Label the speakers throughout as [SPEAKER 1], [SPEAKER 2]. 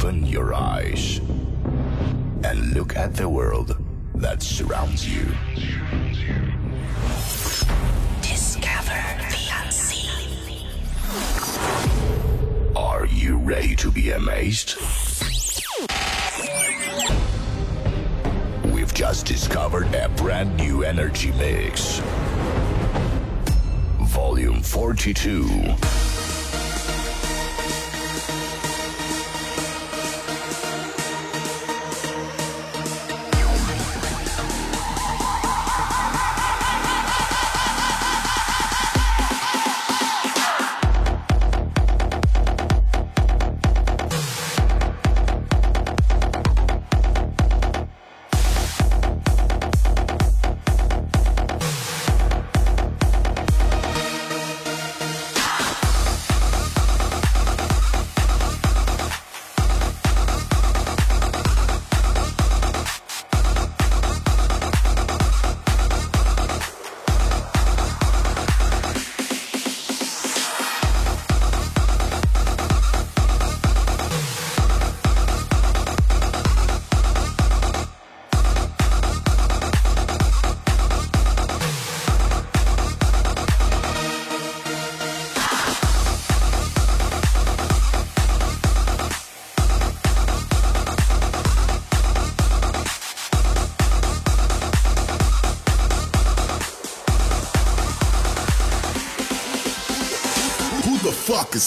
[SPEAKER 1] Open your eyes and look at the world that surrounds you.
[SPEAKER 2] Discover the unseen.
[SPEAKER 1] Are you ready to be amazed? We've just discovered a brand new energy mix. Volume 42.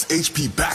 [SPEAKER 3] HP Baxter?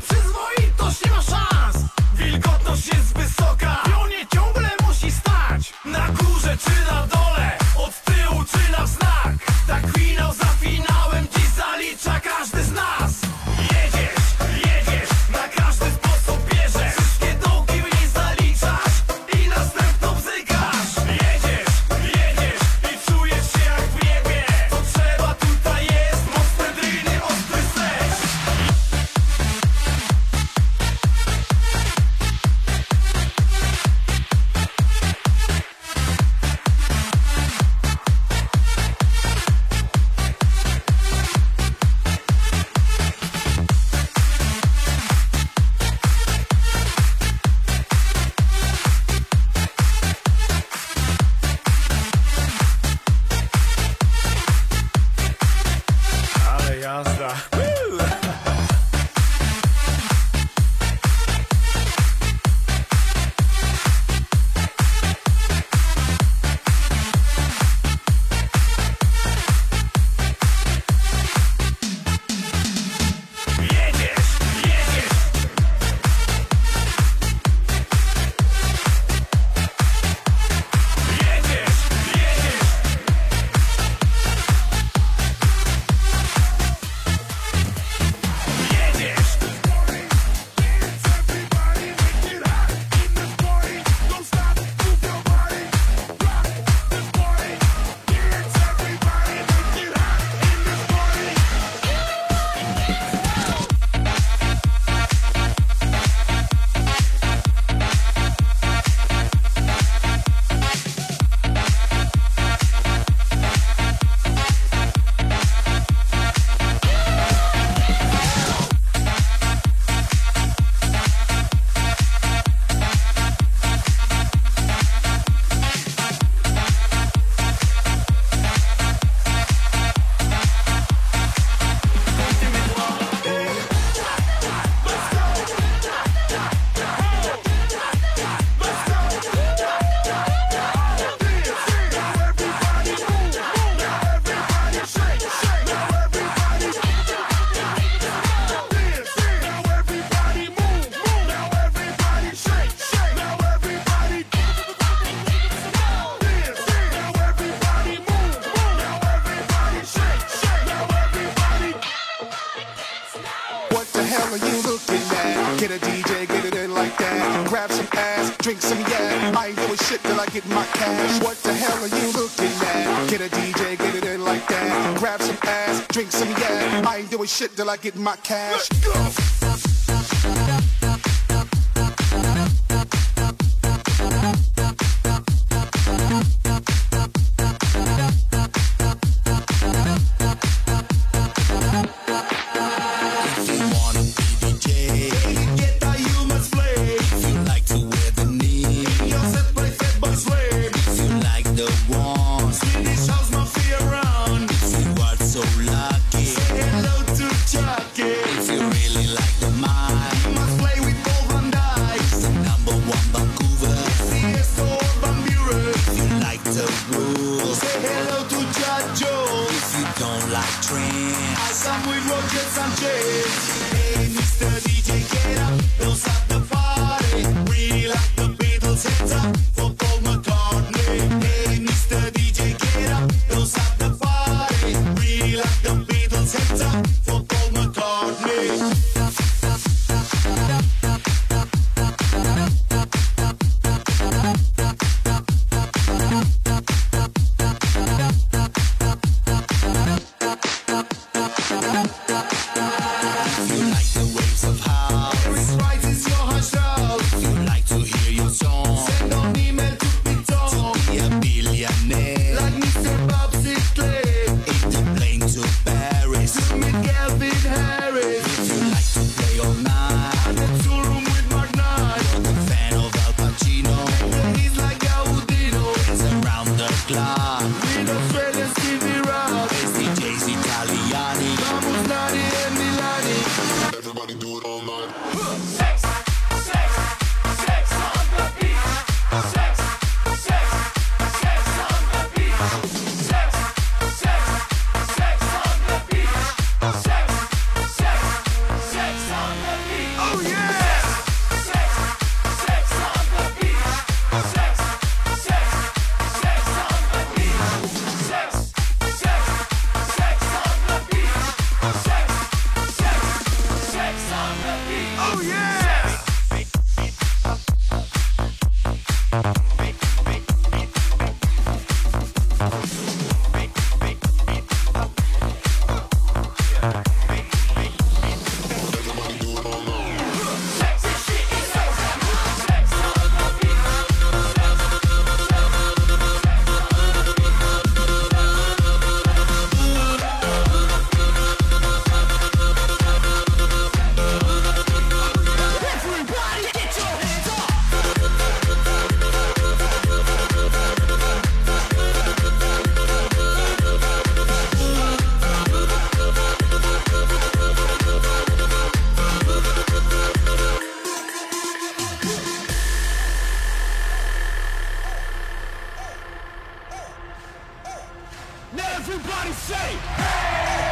[SPEAKER 4] Zabezpieczone,
[SPEAKER 5] shit till I get my cash.
[SPEAKER 6] If Now
[SPEAKER 7] everybody
[SPEAKER 8] say,
[SPEAKER 9] hey!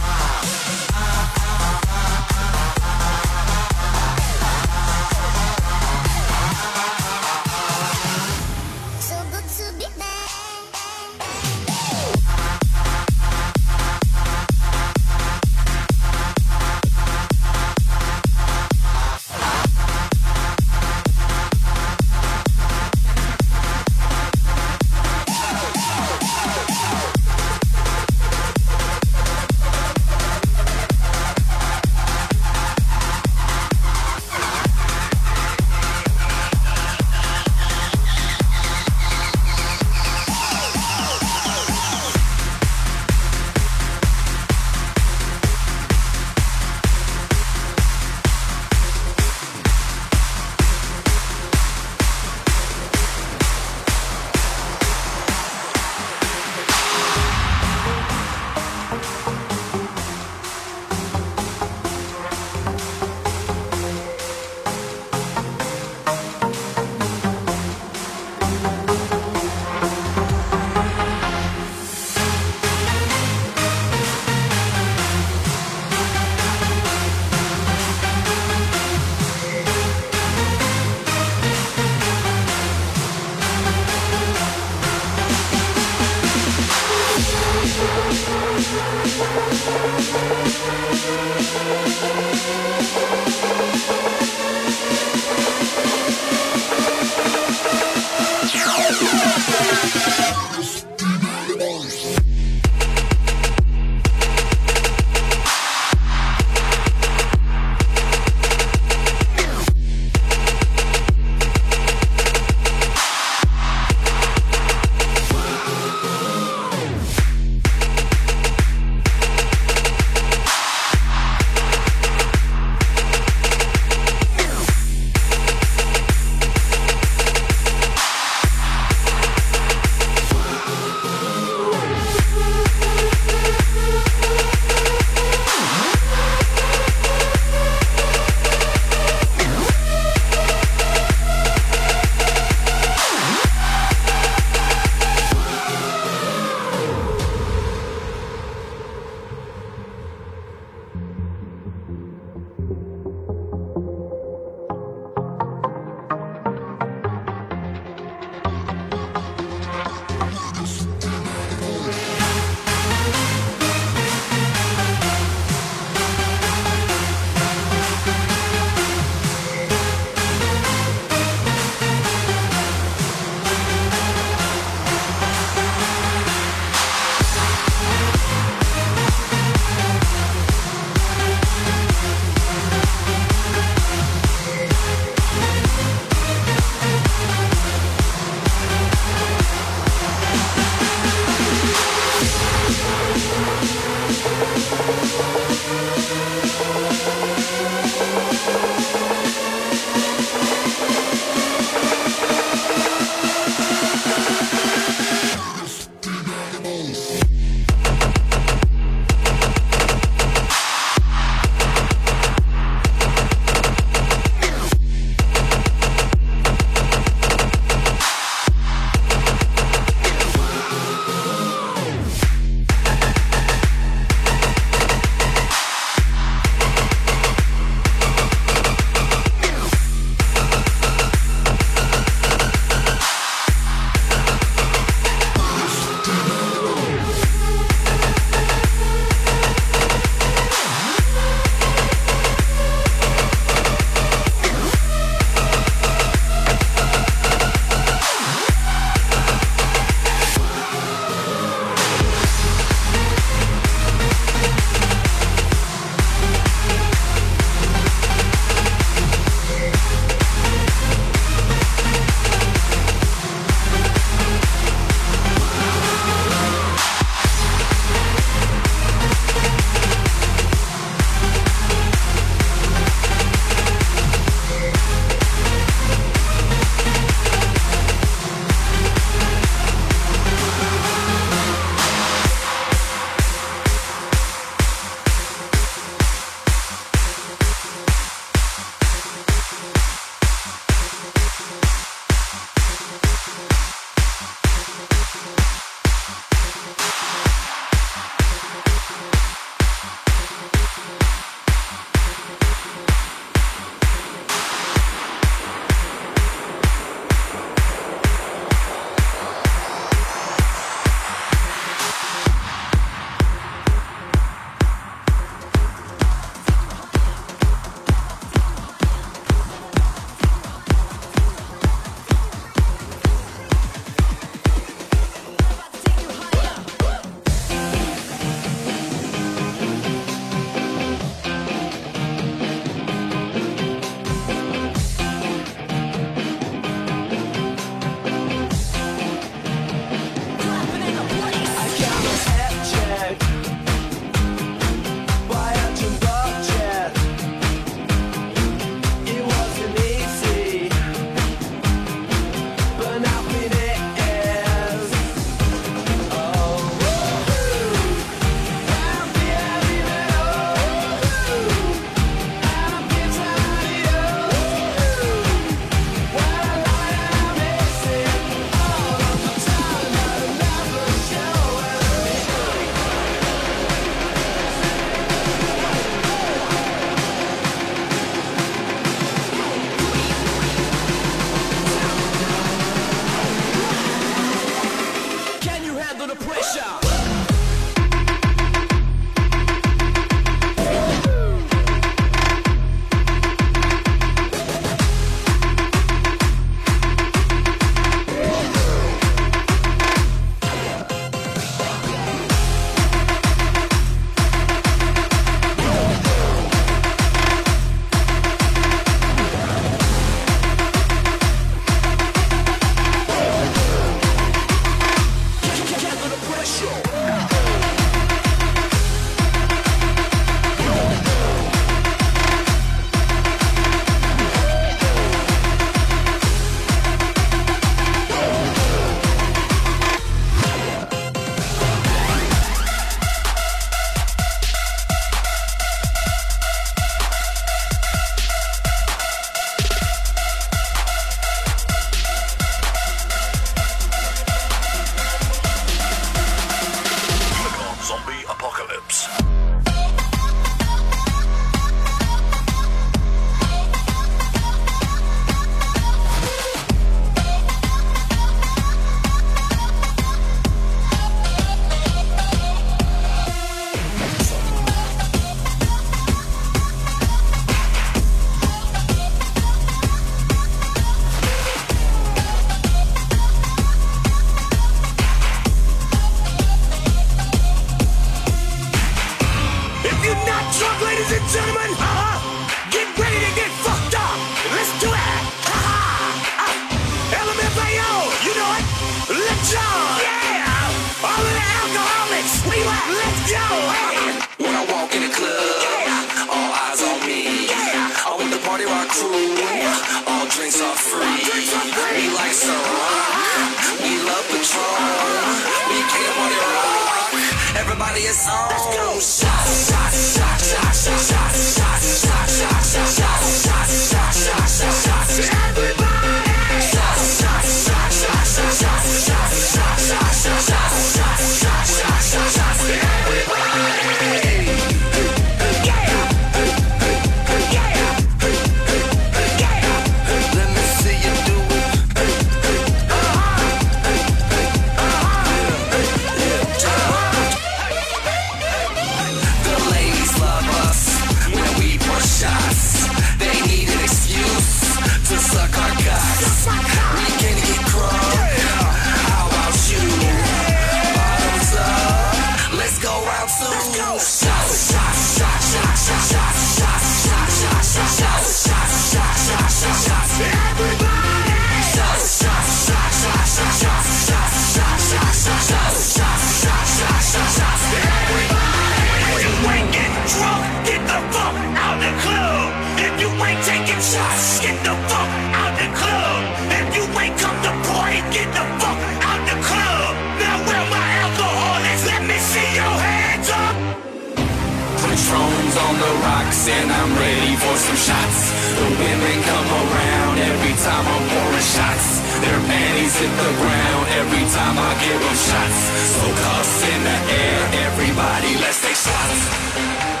[SPEAKER 10] and I'm ready for some shots. The women come around every time I'm pouring shots. Their panties hit the ground every time I give them shots. So cuffs in the air, everybody, let's take shots.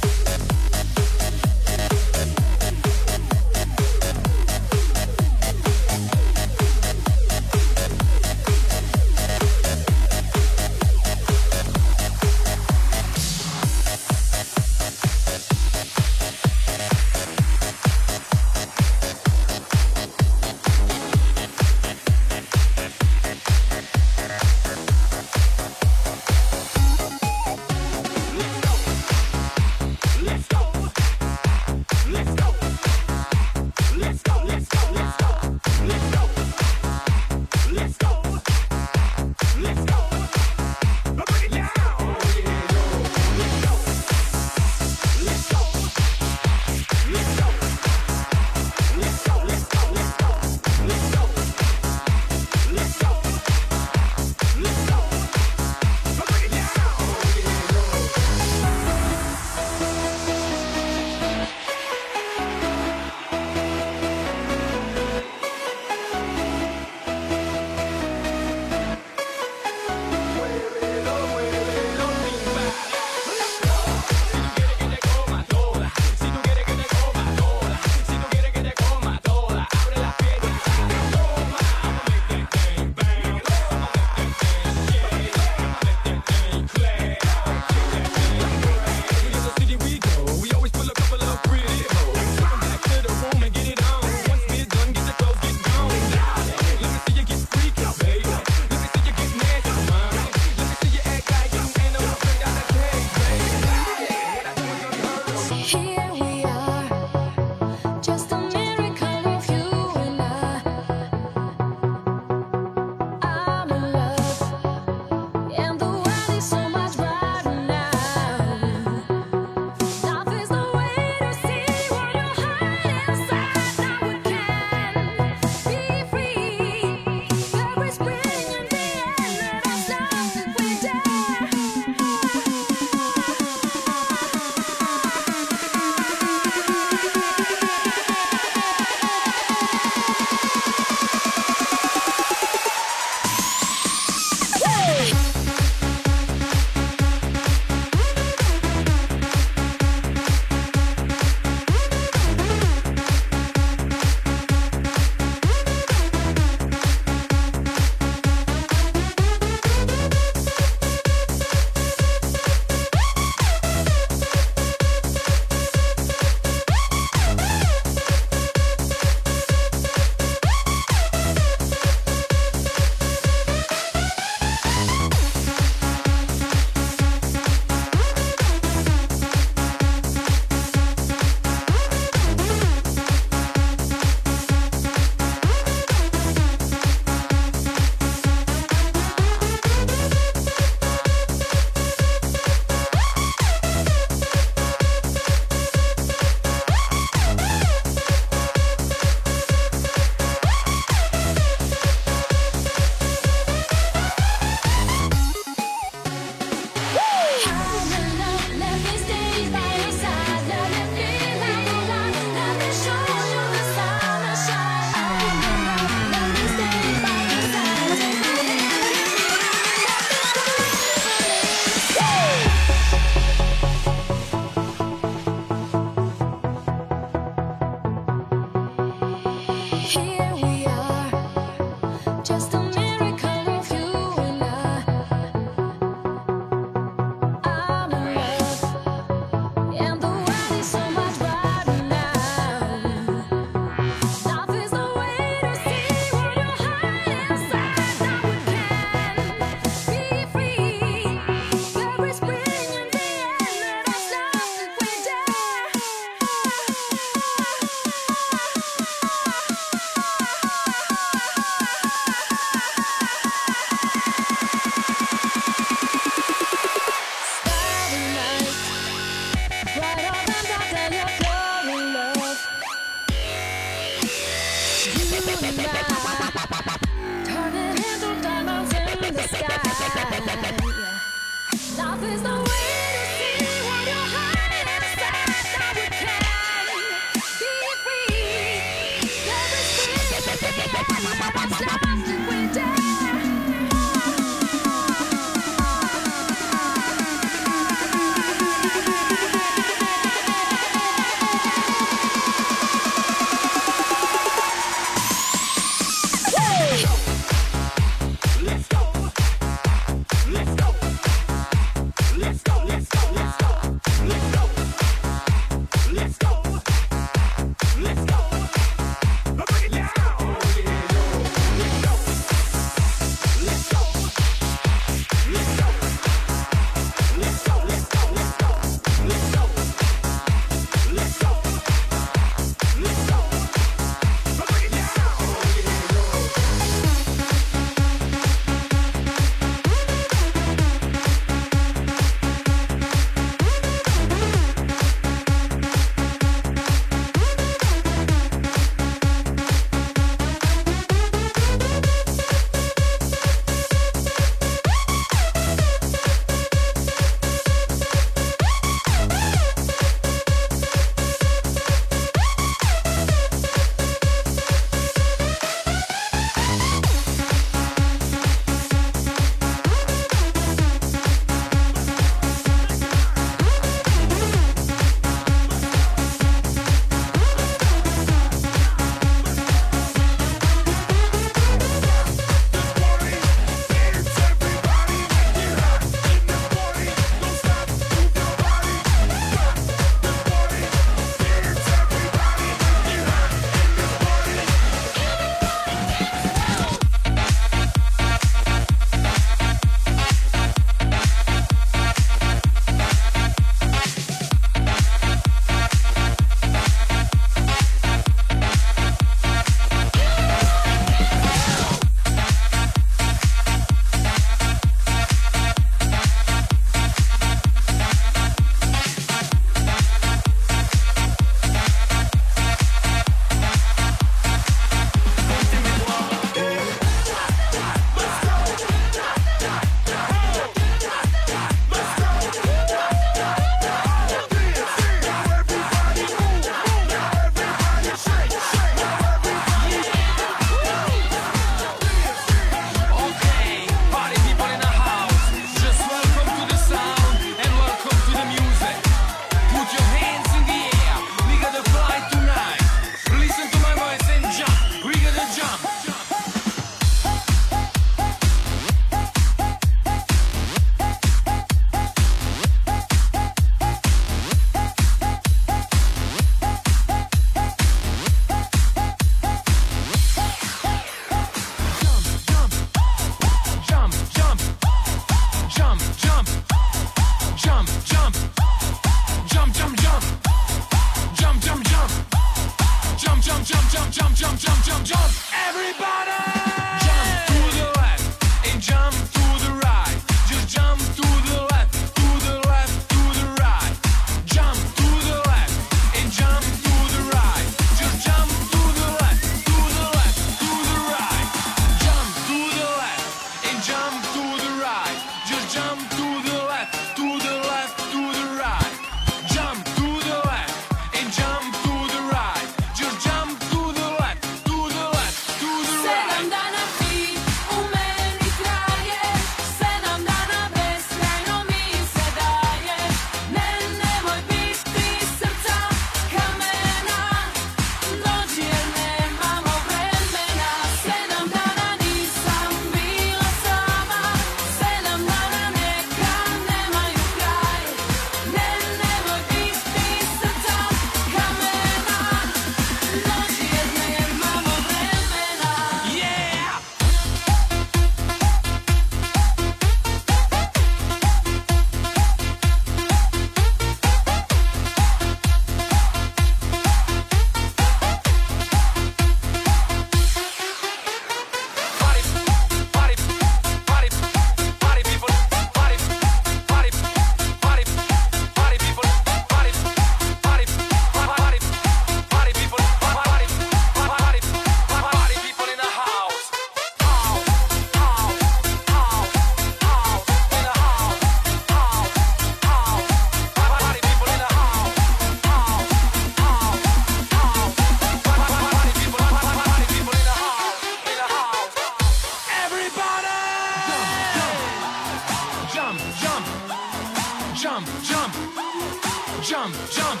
[SPEAKER 11] jump, jump,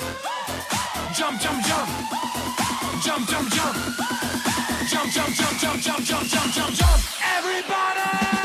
[SPEAKER 11] jump, jump, jump, jump, jump, jump, jump, jump, jump, jump, jump, jump, jump, jump, jump, everybody.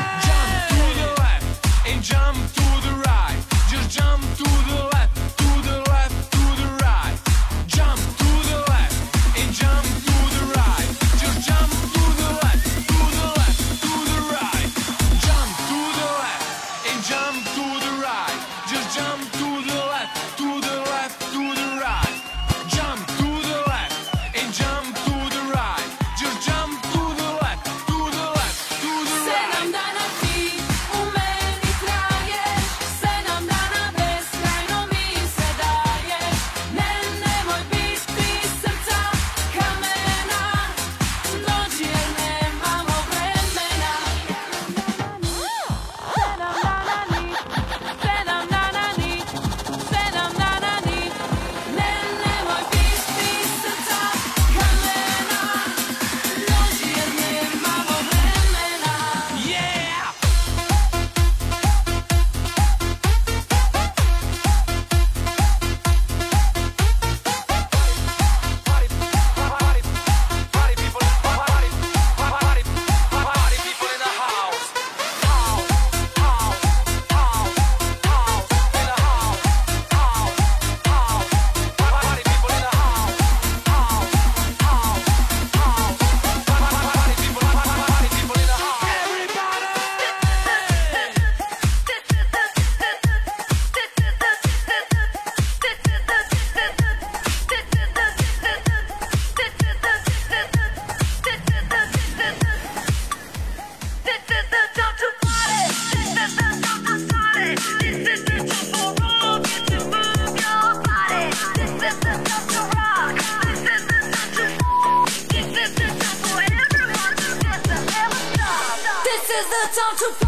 [SPEAKER 11] It's all too.